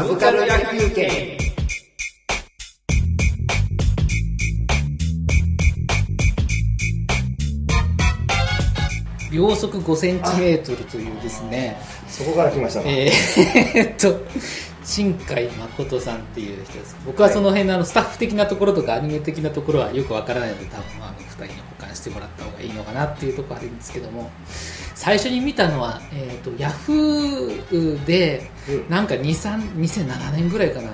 サブカル野球券秒速5センチメートルというですね。そこから来ましたね。えーっと新海誠さんっていう人です。僕はその辺のあのスタッフ的なところとかアニメ的なところはよくわからないので多分あの2人に保管してもらった方がいいのかなっていうところあるんですけども最初に見たのは、えー、とヤフーでうん。なんか23 2007年ぐらいかな。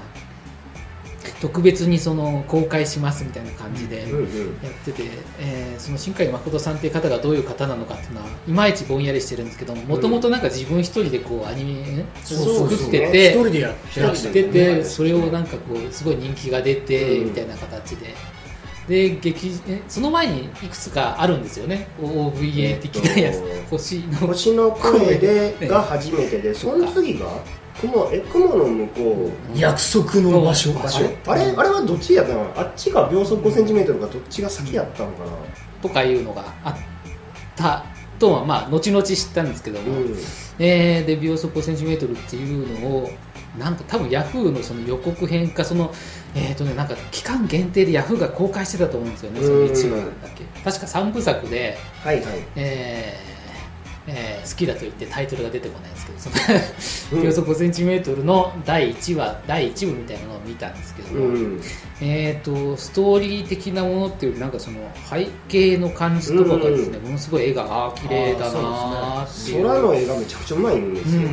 特別にその公開しますみたいな感じでやってて、えーその新海誠さんっていう方がどういう方なのかっていうのはいまいちぼんやりしてるんですけどもともとなんか自分一人でこうアニメを作ってて一人でやってててそれをんなんかこうすごい人気が出てうん。みたいな形で。で劇えその前にいくつかあるんですよね。OVA 的なやつ、えっと星の。星の声で声が初めてでその次が雲え雲の向こう。約束の場所。場所あれ？あれはどっちやったの？あっちが秒速5センチメートルかどっちが先やったのかな？とかいうのがあったとはまあ後々知ったんですけども、うん。えーで秒速 5cm っていうのをなんか多分ヤフーのその予告編かそのえっ、とねなんか期間限定でヤフーが公開してたと思うんですよねその1話だけ。確か3部作で、はいはい。えーえー好きだと言ってタイトルが出てこないんですけどその秒速 5cm の第1話第1部みたいなのを見たんですけどえー、とストーリー的なものっていうよりなんかその背景の感じとかがですね、ものすごい絵があー綺麗だなーっていう。空の絵がめちゃくちゃうまいんですよね。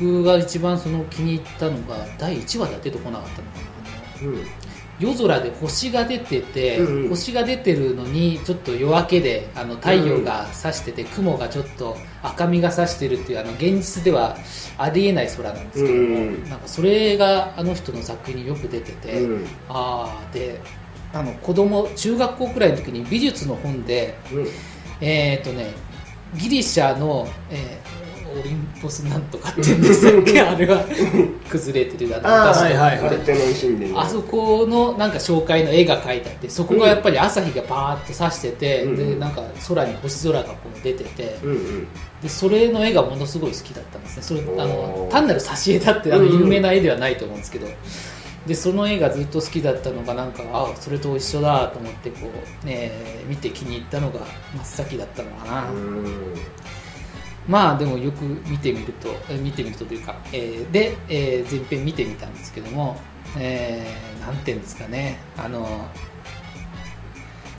うん、僕が一番その気に入ったのが第1話では出てこなかったのかな。うん夜空で星が出てて、うんうん。星が出てるのにちょっと夜明けであの太陽が差してて、雲がちょっと赤みが差してるっていうあの現実ではありえない空なんですけども、うんなんかそれがあの人の作品によく出てて、うんああであの子供中学校くらいの時に美術の本でうん。えっ、とねギリシャの、えーオリンポスなんとかって言うんでしたっけあれは。崩れてるだとか。あそこのなんか紹介の絵が描いてあってそこがやっぱり朝日がバーッと差してて、うん。でなんか空に星空がこう出てて、うんうん。でそれの絵がものすごい好きだったんですね。それあの単なる挿絵だってあのうんうん。有名な絵ではないと思うんですけど、でその絵がずっと好きだったのがなんかあそれと一緒だと思ってこう、ね、見て気に入ったのが真っ先だったのかな、うんまあでもよく見てみるとえ見てみるとというか、えーで、えー前編見てみたんですけども、えーなんていうんですかね。あの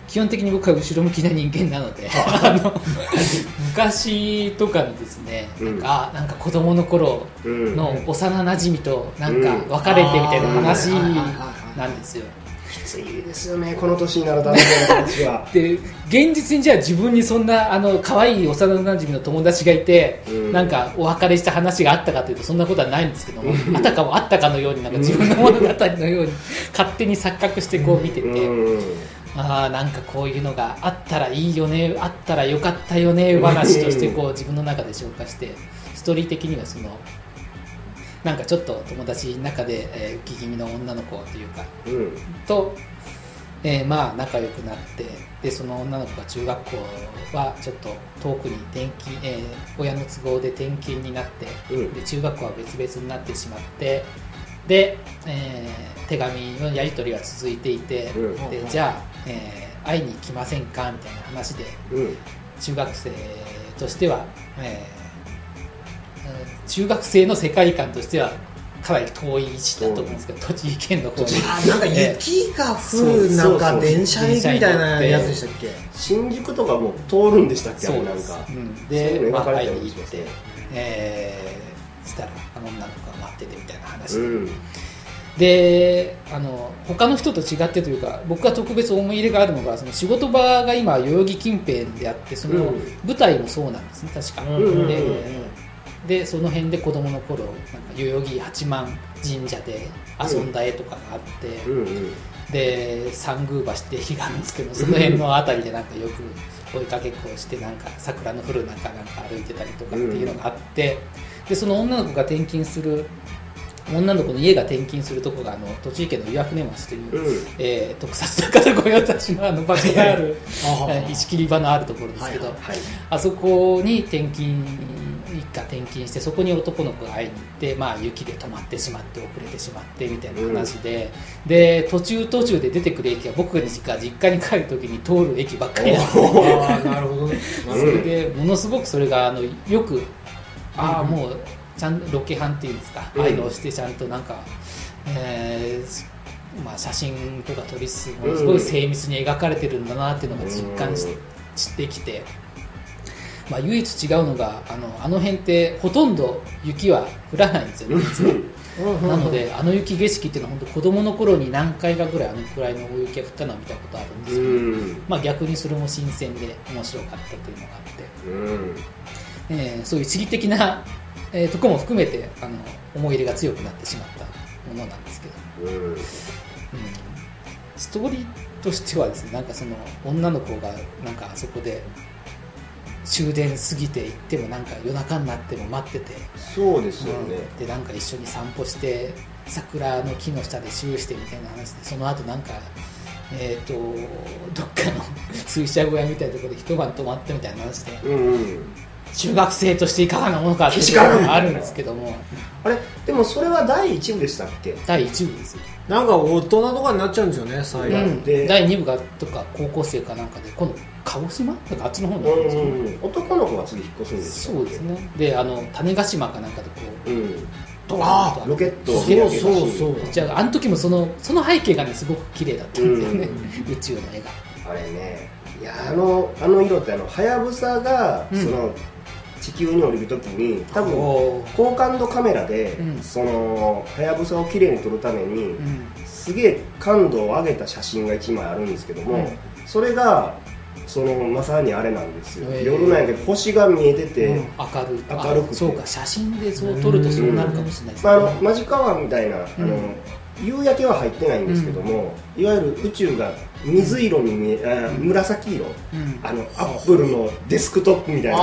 基本的に僕は後ろ向きな人間なので あの昔とかにですねなんか,、なんか子供の頃うん。の幼なじみとなんか別れてみたいな話うんなんですよきついですよねこの年になるとあの子たちはで現実にじゃあ自分にそんなあの可愛い幼なじみの友達がいて、うんなんかお別れした話があったかというとそんなことはないんですけどもあたかもあったかのようになんか自分の物語のように勝手に錯覚してこう見てて、うんああなんかこういうのがあったらいいよねあったらよかったよね話としてこう自分の中で消化してストーリー的にはそのなんかちょっと友達の中で、えー浮き気味の女の子というかうん。と、えーまあ仲良くなってでその女の子が中学校はちょっと遠くに転勤、えー親の都合で転勤になって、うん。で中学校は別々になってしまってで、えー手紙のやり取りが続いていて、うん。でじゃあ、えー会いに来ませんかみたいな話でうん。中学生としては、えーうん中学生の世界観としてはかなり遠い位置だと思うんですけど、栃木県の方に。あなんか雪が降るなんか電車駅みたいなやつでしたっけ？新宿とかも通るんでしたっけ？あそうなんか、うん、そうで、まあ、いに行って、えーしたらあの女の子が待っててみたいな話、うん。であの他の人と違ってというか僕が特別思い入れがあるのがその仕事場が今代々木近辺であってそのうん。舞台もそうなんですね確か、うんうんうん。ででその辺で子供の頃なんか代々木八幡神社で遊んだ絵とかがあって、うん。うんで三宮橋って日があるんですけどその辺の辺りでなんかよく追いかけっこをしてなんか桜の降る中なんか歩いてたりとかっていうのがあってでその女の子が転勤する女の子の家が転勤するとこがあの栃木県の岩船町という、うん。えー特撮の方御用達のあの場所がある石切り場のあるところですけど、はいはいあそこに転勤一家転勤してそこに男の子が会いに行って、まあ、雪で止まってしまって遅れてしまってみたいな話で、で途中途中で出てくる駅が僕が実家実家に帰る時に通る駅ばっかりなんでるほどね。それでものすごくそれがあのよくああもうちゃんとロケハンっていうんですか、うんああい。うのをしてちゃんとなんか、えーまあ、写真とか撮りつつものすごい精密に描かれてるんだなっていうのが実感し,、してきて、まあ、唯一違うのがあのあの辺ってほとんど雪は降らないんですよね 実は。なのであの雪景色っていうのは本当子供の頃に何回かぐらいあのくらいの大雪が降ったのを見たことあるんですうけど、ん。まあ、逆にそれも新鮮で面白かったというのがあって。うん。えーそういう地理的な、えーところも含めてあの思い入れが強くなってしまったものなんですけど、うん。うん、ストーリーとしてはですねなんかその女の子がなんかあそこで終電過ぎて行ってもなんか夜中になっても待ってて、そうですよね。うん。でなんか一緒に散歩して桜の木の下でシューしてみたいな話でその後なんかえー、とどっかの 水車小屋みたいなところで一晩泊まってみたいな話で。うんうん中学生としていかがなものかっていうのがあるんですけども。あれ？でもそれは第一部でしたっけ？第1部ですよ、なんか大人とかになっちゃうんですよね最後、うん、で第2部がとか高校生かなんかで今度鹿児島なんかあっちの方になるんですよ、うん。うん。男の子が次引っ越すんですそうですね。であの種子島かなんかでこううんドーンとあロケットをそうそうそう。じゃああの時もそのその背景がねすごく綺麗だったんですよね、宇宙の絵が。あれね。いやあのあの色ってあのはやぶさが、うん。その地球に降りるときに多分高感度カメラで、うん。そのはやぶさをきれいに撮るために、うん。すげえ感度を上げた写真が1枚あるんですけども、うんそれがそのまさにあれなんですよ、へー。夜なんやけど星が見えてて、うん。明るい。明るくそうか。写真でそう撮るとそうなるかもしれないですまあ、あねのマジカワみたいな、あのうん。夕焼けは入ってないんですけども、いわゆる宇宙が水色に見えあ紫色。うん。あのアップルのデスクトップみたいな。あ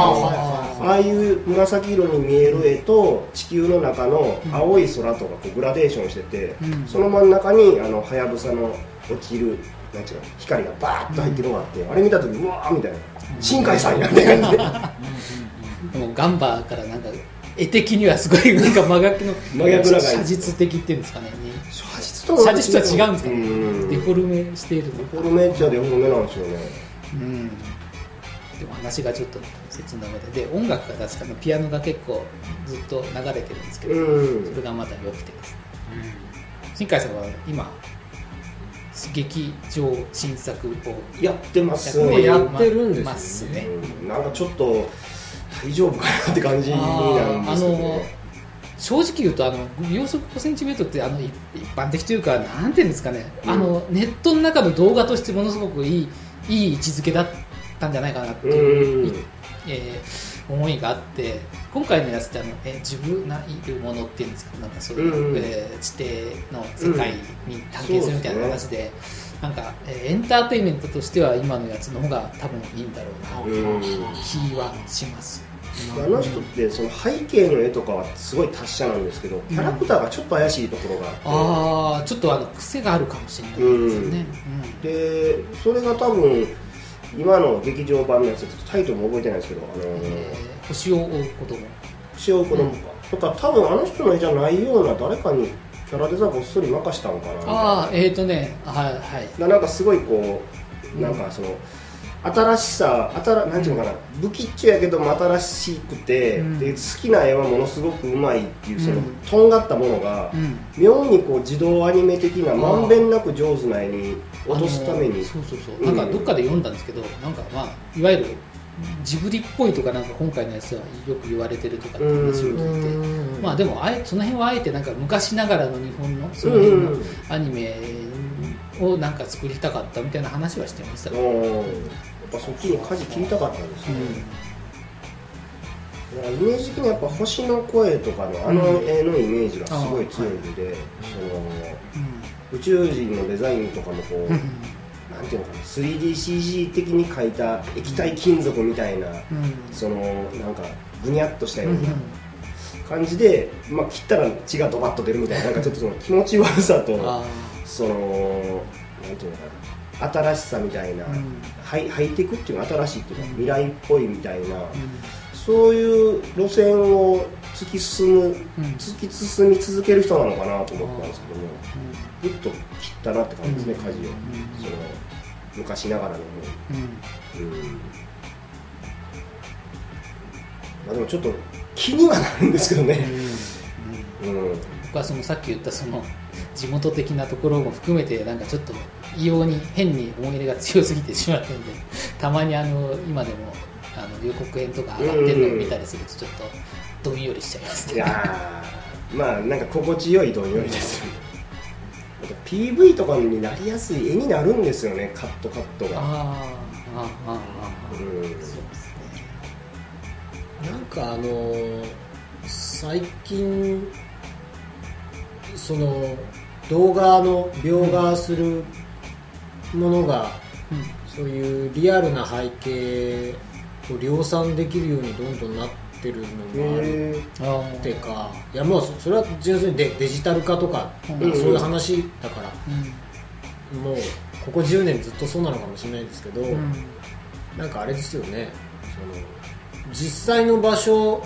あはいう紫色に見える絵と地球の中の青い空とかこうグラデーションしてて、うん。その真ん中にあのはやぶさの落ちるなんていうの光がバーッと入ってるのがあって、あれ見た時うわーみたいな。新海さんやね。感じででもガンバーからなんか絵的にはすごいなんか真逆の真逆な感じ写実的っていうんですかね。写実と写実とは違うんですかね。うん。デフォルメしているのデフォルメっちゃデフォルメなんですよね。うん。でも話がちょっと切なので。で音楽が確かのピアノが結構ずっと流れてるんですけど、うん。それがまた良くてですね。新海さんは今劇場新作をやってます。ね。やってるんですよね。ますね。うん。なんかちょっと大丈夫かなって感じになるんですけどね。正直言うとあの秒速5センチメートルってあの一一般的というかなんていうんですかね、うん。あのネットの中の動画としてものすごくいいいい位置づけだったんじゃないかなっていう、うん。えー思いがあって今回のやつってあの、えー自分がいるものっていうんですか。なんかそういう、うん。えー地底の世界に探検するみたいな話で,、なんか、えーエンターテインメントとしては今のやつの方が多分いいんだろうな。うん。気はします。あの人ってその背景の絵とかはすごい達者なんですけどキャラクターがちょっと怪しいところがあって、ああちょっとあの癖があるかもしれないですよね、でそれが多分今の劇場版のやつちょっとタイトルも覚えてないですけど「あのうんえー星を追う子供星を追う子供か」とか多分あの人の絵じゃないような誰かにキャラデザごっそり任したんかな。ああえっ、ー、とねはいはい。だなんかすごいこうなんかその新しさ新なんていうのかな、不吉っちょやけども新しくて、うん。で好きな絵はものすごくうまいっていうその、うん。とんがったものが、うん。妙にこう自動アニメ的なまんべんなく上手な絵に落とすために。そうそうそう。なんかどっかで読んだんですけど、なんかまあいわゆるジブリっぽいとかなんか今回のやつはよく言われてるとかって話を聞いて、うん。まあでもあえその辺はあえてなんか昔ながらの日本のそのうん。辺のうんアニメをなんか作りたかったみたいな話はしてました。ね、うん。やっぱそっちに舵切りたかったんですね、だからイメージ的にやっぱ星の声とかのあの絵のイメージがすごい強いんで、その宇宙人のデザインとかもこう、うんなんていうのかな 3DCG 的に描いた液体金属みたいな、うん。そのなんかぐにゃっとしたような、感じで、まあ、切ったら血がドバッと出るみたいな なんかちょっとその気持ち悪さとあそのなんていうのかな新しさみたいな、うん。ハイハイテクっていうのは新しいっていうか、うん。未来っぽいみたいな、そういう路線を突き進むうん。突き進み続ける人なのかなと思ったんですけどもぐっと切ったなって感じですね、うん舵を、うん。その昔ながらのうん。うん。まあでもちょっと気にはなるんですけどね、うん。僕はそのさっき言ったその地元的なところも含めてなんかちょっと異様に変に思い入れが強すぎてしまったのでたまにあの今でもあの予告編とか上がってるのを見たりするとちょっとどんよりしちゃいますね。いやーまあなんか心地よいどんよりです PV とかになりやすい絵になるんですよねカットカットが、あーあーあーあーうん。そうですね。なんかあのー最近その動画の描画するものがそういうリアルな背景を量産できるようにどんどんなってるのもある。っていうかいやもうそそれは純粋にデデジタル化とか、うん。なんかそういう話だから、うん。もうここ10年ずっとそうなのかもしれないんですけど、うん。なんかあれですよね。その実際の場所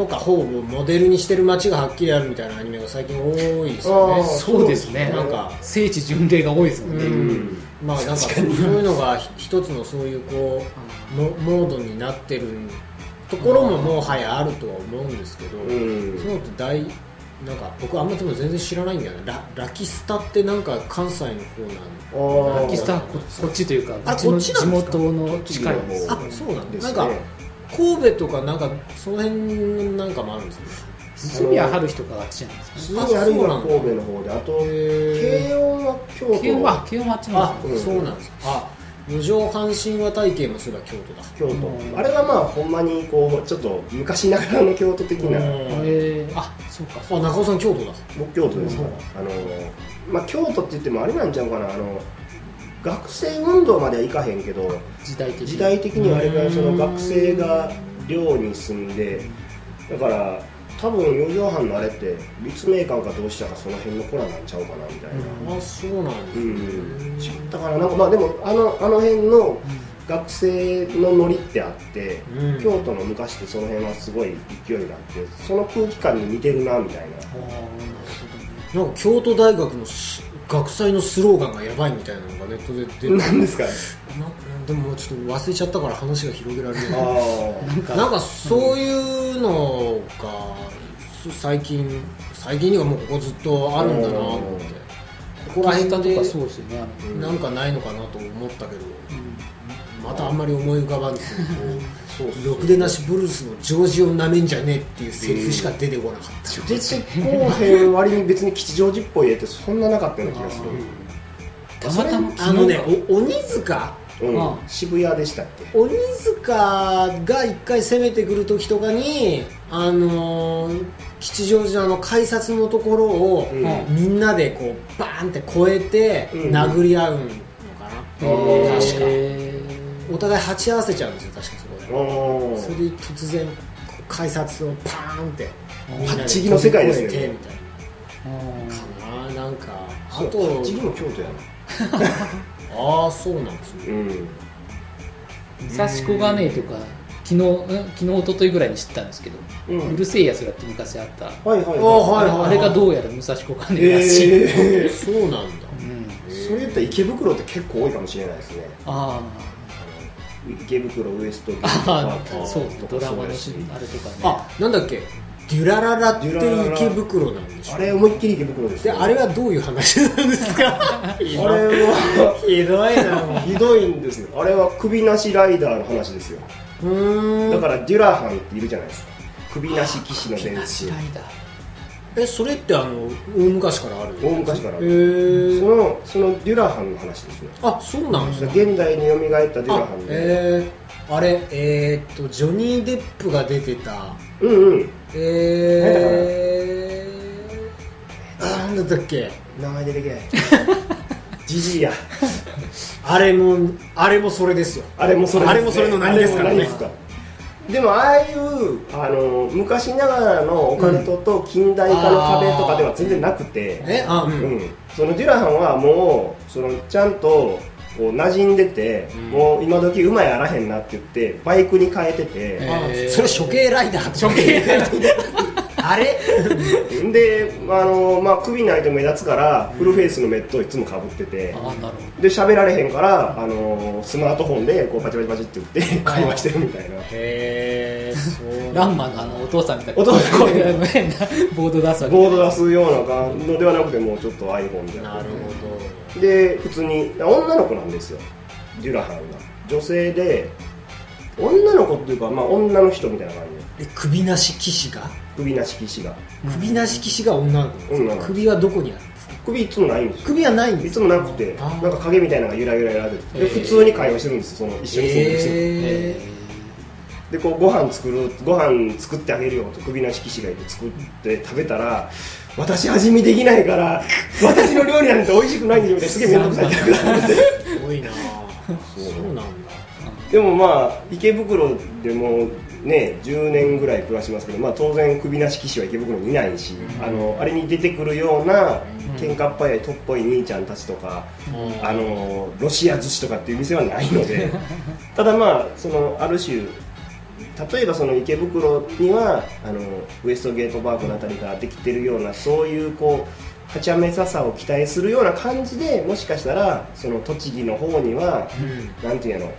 とか方をモデルにしてる街がはっきりあるみたいなアニメが最近多いですよね。そうですね。なんか聖地巡礼が多いですもんね、ううん。んまあなんかそういうのがひ一つのそういうこうモモードになってるところももはやあるとは思うんですけど、うん。そういうのって大なんか僕あんまでも全然知らないんだよね。ララキスタってなんか関西の方なのあー。ラキスタはここっちというかあこっちな地んですか？元の近いあそうなんですね。だなんか神戸とかなんかその辺なんかもあるんですよ住谷春日とかがあっちじゃないですかね。鈴木あるいは神戸の方であとへ慶応は京都。慶応は慶応もあっちあなんですうんそうなんですか。あ無常阪神和体系もそうだ京都だ。京うん。都あれはまあほんまにこうちょっと昔ながらの京都的な。あそうか。そうあ中尾さん京都だ。僕京都ですからあのまあ京都って言ってもあれなんちゃうかな。あの学生運動まではいかへんけど時代的に。時代的にはあれがそのうん学生が寮に住んでだから多分四畳半のあれって立命館かどうしたかその辺の子らなんちゃうかなみたいな。あそうなんですうん、ね違ったかな？なんかまあでもあのあの辺の学生のノリってあって、うん。京都の昔ってその辺はすごい勢いがあってその空気感に似てるなみたいな。あーなんか京都大学のす学祭のスローガンがやばいみたいなのがネットで出て。なんですかなでもちょっと忘れちゃったから話が広げられないなんかそういうのが最近最近にはもうここずっとあるんだなと思ってここら辺でなんかないのかなと思ったけど。うんまたあんまり思い浮かばんですけどろくでなしブルースのジョージをなめんじゃねえっていうセリフしか出てこなかった、出てこうへん割に別に吉祥寺っぽい絵ってそんななかったような気がする。たまたまあのねお鬼塚？うん。あ渋谷でしたっけ？鬼塚が一回攻めてくる時とかにあのー吉祥寺のあの改札のところを、うん。みんなでこうバーンって越えてうん。殴り合うのかな、うん確か。へお互い鉢合わせちゃうんですよ確かそこで。おそれで突然こう改札をパーンってパッチギの世界ですよねみたいあなかななんかあそうと次も京都や ああそうなんですねなうん。ー武蔵小金井とか昨日うん昨日一昨日ぐらいに知ったんですけど、ううんるせえやつらって昔あった、はいはいあはいはいあれがどうやら武蔵小金井らしい、えー。そうなんだ。うん、それ言ったら池袋って結構多いかもしれないですね。あ池袋ウエストゲートパークーそうドラマのしあれとかね。あなんだっけ？デュラララって池袋なんでしょあれ思いっきり池袋ですねであれはどういう話なんですか？あれは ひどいな。ひどいんですよ。あれは首なしライダーの話ですよ。うーん。だからデュラハンっているじゃないですか。首なし騎士の伝なし説ライダーえそれってあの大昔からある？大昔からあへるそーのそのデュラハンの話ですね。あそうなんですか現代に蘇ったデュラあハンで。えー、あれえー、っとジョニー・デップが出てた。うんうん。えー、あなんだったっけ？名前出てけない。ジジイや。あれもあれもそれですよ。あれもそれね。あれもそれの何ですからねでもああいうあの昔ながらのオカルトと近代化の壁とかでは全然なくて、えあううん。ん。そのデュラハンはもうそのちゃんとこう馴染んでて、うん。もう今時馬やらへんなって言ってバイクに変えてて、あへーそれ処刑ライダーとか。処刑ライダ あれ？であの、まあ、首ないと目立つからフルフェイスのメットをいつもかぶってて、で喋られへんからあのスマートフォンでこうパチパチパチって言って会話してるみたいな。へえそうどランマのあのお父さんみたいな。お父さん。こういうあの変なボード出すわけ。ボード出すようなのではなくてもうちょっと iPhone でなるほで普通に女の子なんですよ。デュラハンが。女性で女の子っていうか、まあ、女の人みたいな感じ。で首なし騎士が？首なし騎士が。首なし騎士が女の子女の子。首はどこにあるんですか？首いつもないんですよ。首はないんですいつもなくて。なんか影みたいなのがゆらゆらゆらでで普通に会話してるんですよ。その一緒に住んでる人でこうご飯作るご飯作ってあげるよと。首なし騎士がいて作って食べたら私味見できないから私の料理なんて美味しくないんですよ。みたいなすげえ面倒くさい。っ てすごいな。そうなんだでもまあ池袋でもね10年ぐらい暮らしますけど、まあ、当然首なし騎士は池袋にいないし、あのあれに出てくるような喧嘩っ早いとっぽい兄ちゃんたちとか、あのロシア寿司とかっていう店はないので。ただまあそのある種例えばその池袋にはあのウエストゲートパークのあたりからできてるようなそういうこうはちゃめささを期待するような感じでもしかしたらその栃木の方にはうん。なんていうの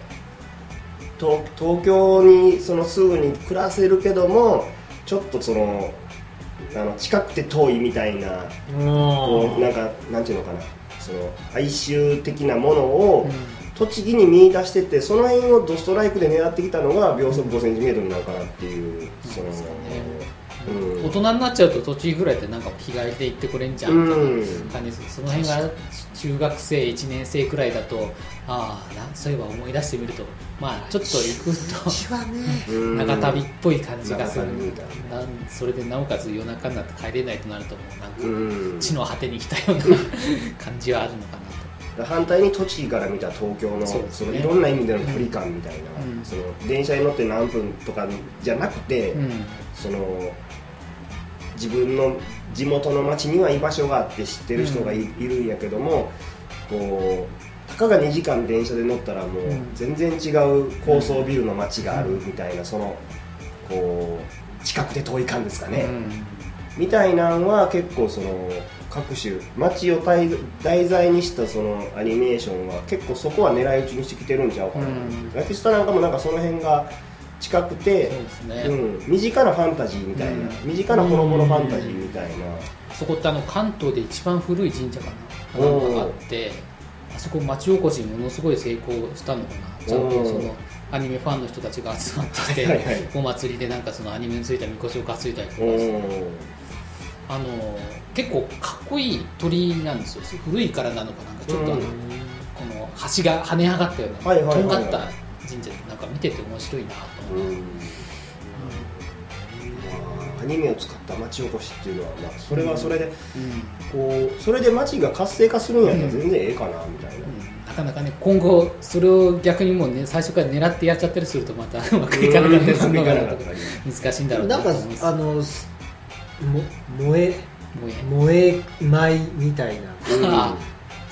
東東京にそのすぐに暮らせるけどもちょっとそのあの近くて遠いみたいなこうなんかなんていうのかな。その哀愁的なものを栃木に見出しててその辺をドストライクで狙ってきたのが秒速 5cm なのかなっていうその、大人になっちゃうと栃木ぐらいってなんか日帰りで行ってくれんじゃん。みたいなうん。感じですその辺が中学生1年生くらいだとああなそういえば思い出してみるとまあちょっと行くと長旅っぽい感じがする。な。んそれでなおかつ夜中になって帰れないとなるともうなんかうん。地の果てに来たような 感じはあるのかな反対に栃木から見た東京のそね。そのいろんな意味での距離感みたいな、うん。その電車に乗って何分とかじゃなくて、と、うん。その自分の地元の町には居場所があって知ってる人がい,、いるんやけどもこうたかが2時間電車で乗ったらもううん。全然違う高層ビルの町があるみたいなそのこう近くて遠い感ですかね、みたいなんは結構その各種街を題題材にしたそのアニメーションは結構そこは狙い撃ちにしてきてるんちゃうかな、うん。ラキスタなんかもなんかその辺が近くてね、うん、身近なファンタジーみたいな、うん。身近なほのぼのファンタジーみたいな、そこってあの関東で一番古い神社かな。なんかがあってあそこ町おこしにものすごい成功したのかな。ちゃんとそのアニメファンの人たちが集まってきて、はいはい。はいお祭りでなんかそのアニメについたみこしを担いだりとか。おあの結構かっこいい鳥居なんですよ。古いからなのかなんかちょっとあの、うん。この橋が跳ね上がったような、はいはいはいはい。とんがった神社でなんか見てて面白いなと思って、うん。まあアニメを使った町おこしっていうのは、まあ、それはそれで、こうそれで町が活性化するんやったら全然ええかなみたいな、うん。なかなかね今後それを逆にもうね最初から狙ってやっちゃったりするとまたうまくいかなかったりするのが難しいんだろうなんかあのすも燃え燃え。米みたいな。うん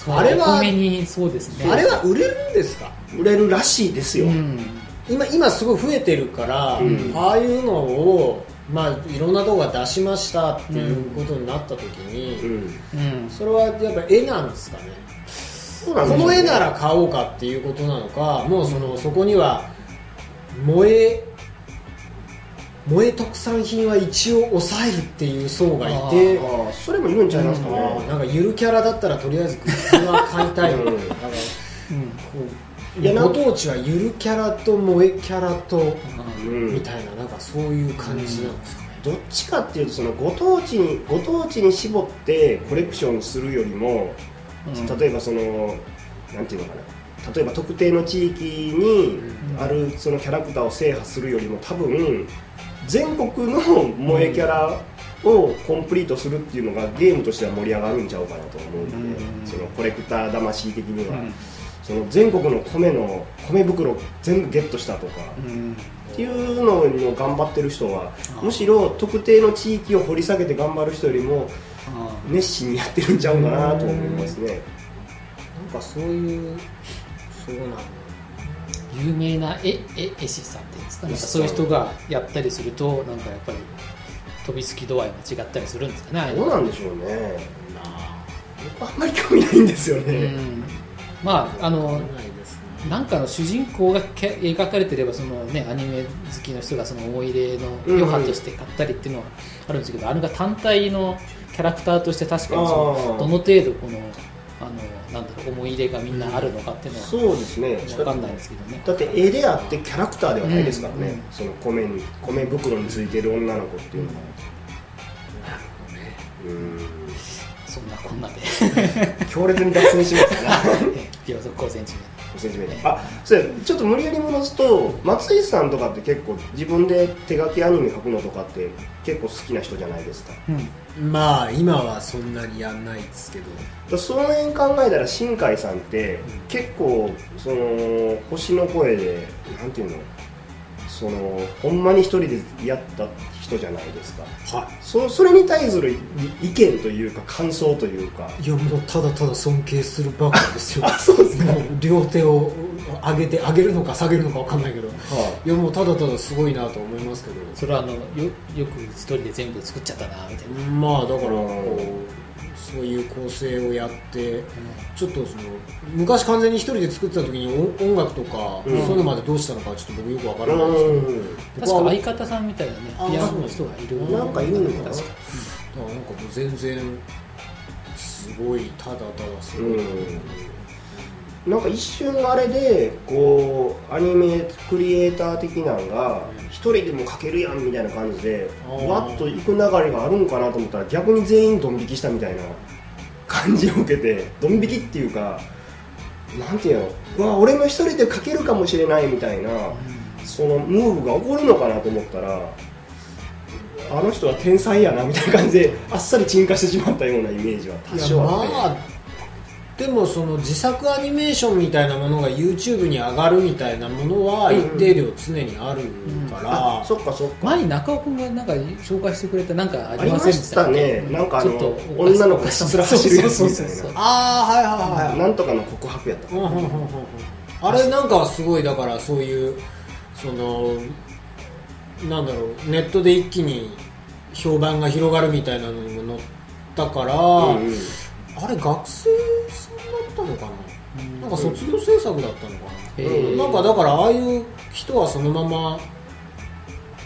あれはにそうですね。あれは売れるんですか？売れるらしいですよ、うん。今今すごい増えてるから、うん。ああいうのをまあいろんなとこが出しましたっていうことになった時に、うん。うん。それはやっぱ絵なんですかね？この絵なら買おうかっていうことなのかもうそのそこには萌え萌え特産品は一応抑えるっていう層がいてそれもいるんちゃいますかね、なんかゆるキャラだったらとりあえずグッズは買いたい。うん。なんかこういやなんご当地はゆるキャラと萌えキャラとうん。みたいななんかそういう感じなんですかね、どっちかっていうとそのご当地にご当地に絞ってコレクションするよりも、うん。例えばそのなんていうのかな。例えば特定の地域にあるそのキャラクターを制覇するよりも多分全国の萌えキャラをコンプリートするっていうのがゲームとしては盛り上がるんちゃうかなと思うんで、うんそのコレクター魂的には、うん。その全国の米の米袋全部ゲットしたとか、うんっていうのを頑張ってる人はむしろ特定の地域を掘り下げて頑張る人よりもあ熱心にやってるんちゃうかなと思いますね。なんかそういうそうなのー有名な絵絵絵師さんっていうんですか？なんかそういう人がやったりするとなんかやっぱり飛びつき度合いが違ったりするんですかねどうなんでしょうね。僕あ。んまり興味ないんですようね、ん。まああのなんかの主人公がけ描かれてればその、ね、アニメ好きの人がその思い入れの余波として買ったりっていうのはあるんですけど、あれが単体のキャラクターとして確かにそのどの程度このあのなんだろう思い入れがみんなあるのかっていうのはそうですね。分かんないですけどね。だって絵であってキャラクターではないですからね、うん。その米に米袋についてる女の子っていうのは。うん。そんなこんなで。強烈に脱線しますから秒速5センチ5センチメートルあそうや。ちょっと無理やり戻すと松井さんとかって結構自分で手書きアニメ描くのとかって結構好きな人じゃないですか。目、うん。まあ今はそんなにやんないですけど。その辺考えたら新海さんって結構その星の声でなんていうのそのほんまに一人でやった人じゃないですか。はそそれに対する意見というか感想というか。いいやもうただただ尊敬するばかりですよ。あそうですか。両手を上げて上げるのか下げるのかわかんないけど。はい。やもうただただすごいなと思いますけどそれはあのよよく一人で全部作っちゃったなみたいな、まあだからうんこうそういう構成をやってちょっとその昔完全に一人で作ってた時に音音楽とか、うん。そういうのまでどうしたのかちょっと僕よくわかうらないですけど、ん確か相方さんみたいなねあピアノの人がいる。なんかいるのかな？確かだからなんかもう全然すごいただただすごい、うんなんか一瞬あれでこうアニメクリエイター的なのが一人でも描けるやんみたいな感じでわっと行く流れがあるんかなと思ったら逆に全員ドン引きしたみたいな 感じを受けてドン引きっていうかなんていうの？うわ俺も一人で描けるかもしれないみたいなそのムーブが起こるのかなと思ったらあの人は天才やなみたいな感じであっさり沈下してしまったようなイメージは多少あって。まあでもその自作アニメーションみたいなものが YouTube に上がるみたいなものは一定量常にあるから、あそっかそっか。前に中尾君がなんか紹介してくれたなんかあありまりませんでししたたね。なんかあのちょっと女の子がひたすら走るやつ。みたいなああはいはいはいなんとかの告白やった。うんうんうんうんうん。あれなんかすごいだからそういうそのなんだろうネットで一気に評判が広がるみたいなのにも載ったから、うんうん。あれ学生ったのかな、なんか卒業制作だったのかへな、ー。なんかだからああいう人はそのまま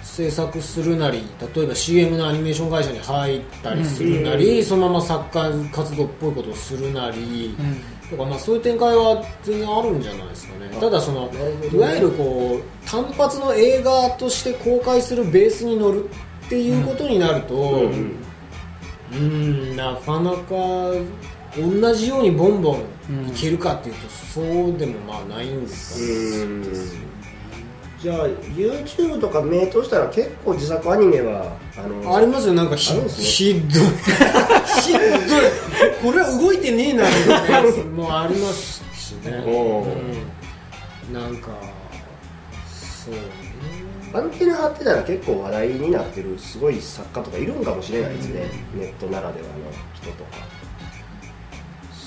制作するなり例えば CM のアニメーション会社に入ったりするなり、そのまま作家活動っぽいことをするなり、うん。とかまあそういう展開は全然あるんじゃないですかね。ただそのいわゆるこう単発の映画として公開するベースに乗るっていうことになるとうんううんんなかなか同じようにボンボうんンいけるかっていうとそうでもまあないんですかね。うん。じゃあ YouTube とか名としたら結構自作アニメはあのありますよ。なんかひねひどいひどい。これは動いてねえなみたいなもありますしね、うん、なんかそうね。アンテナ張ってたら結構話題になってるすごい作家とかいるんかもしれないですね、ネットならではの人とか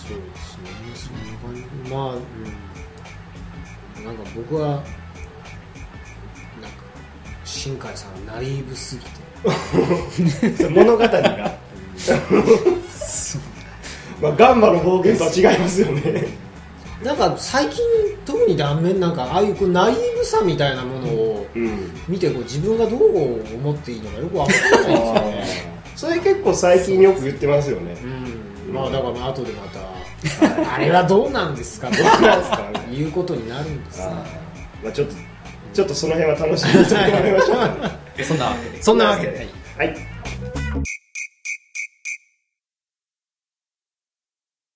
そうですね。そんな感じまあ、うん、なんか僕はなんか新海さんナイーブすぎて。物語が。まあガンマの暴言とは違いますよね。なんか最近特に断面なんかああいうこうナイーブさみたいなものをうん見てこう自分がどう思っていいのかよくわからないんですよね。それ結構最近よく言ってますよね。うん。まあだからまあ後でまた あれはどうなんですか？となんですかね。いうことになるんですね。まあちょっとちょっとその辺は楽しみにしてもらいましょう。そんなわけで。そんなわけで。はいはい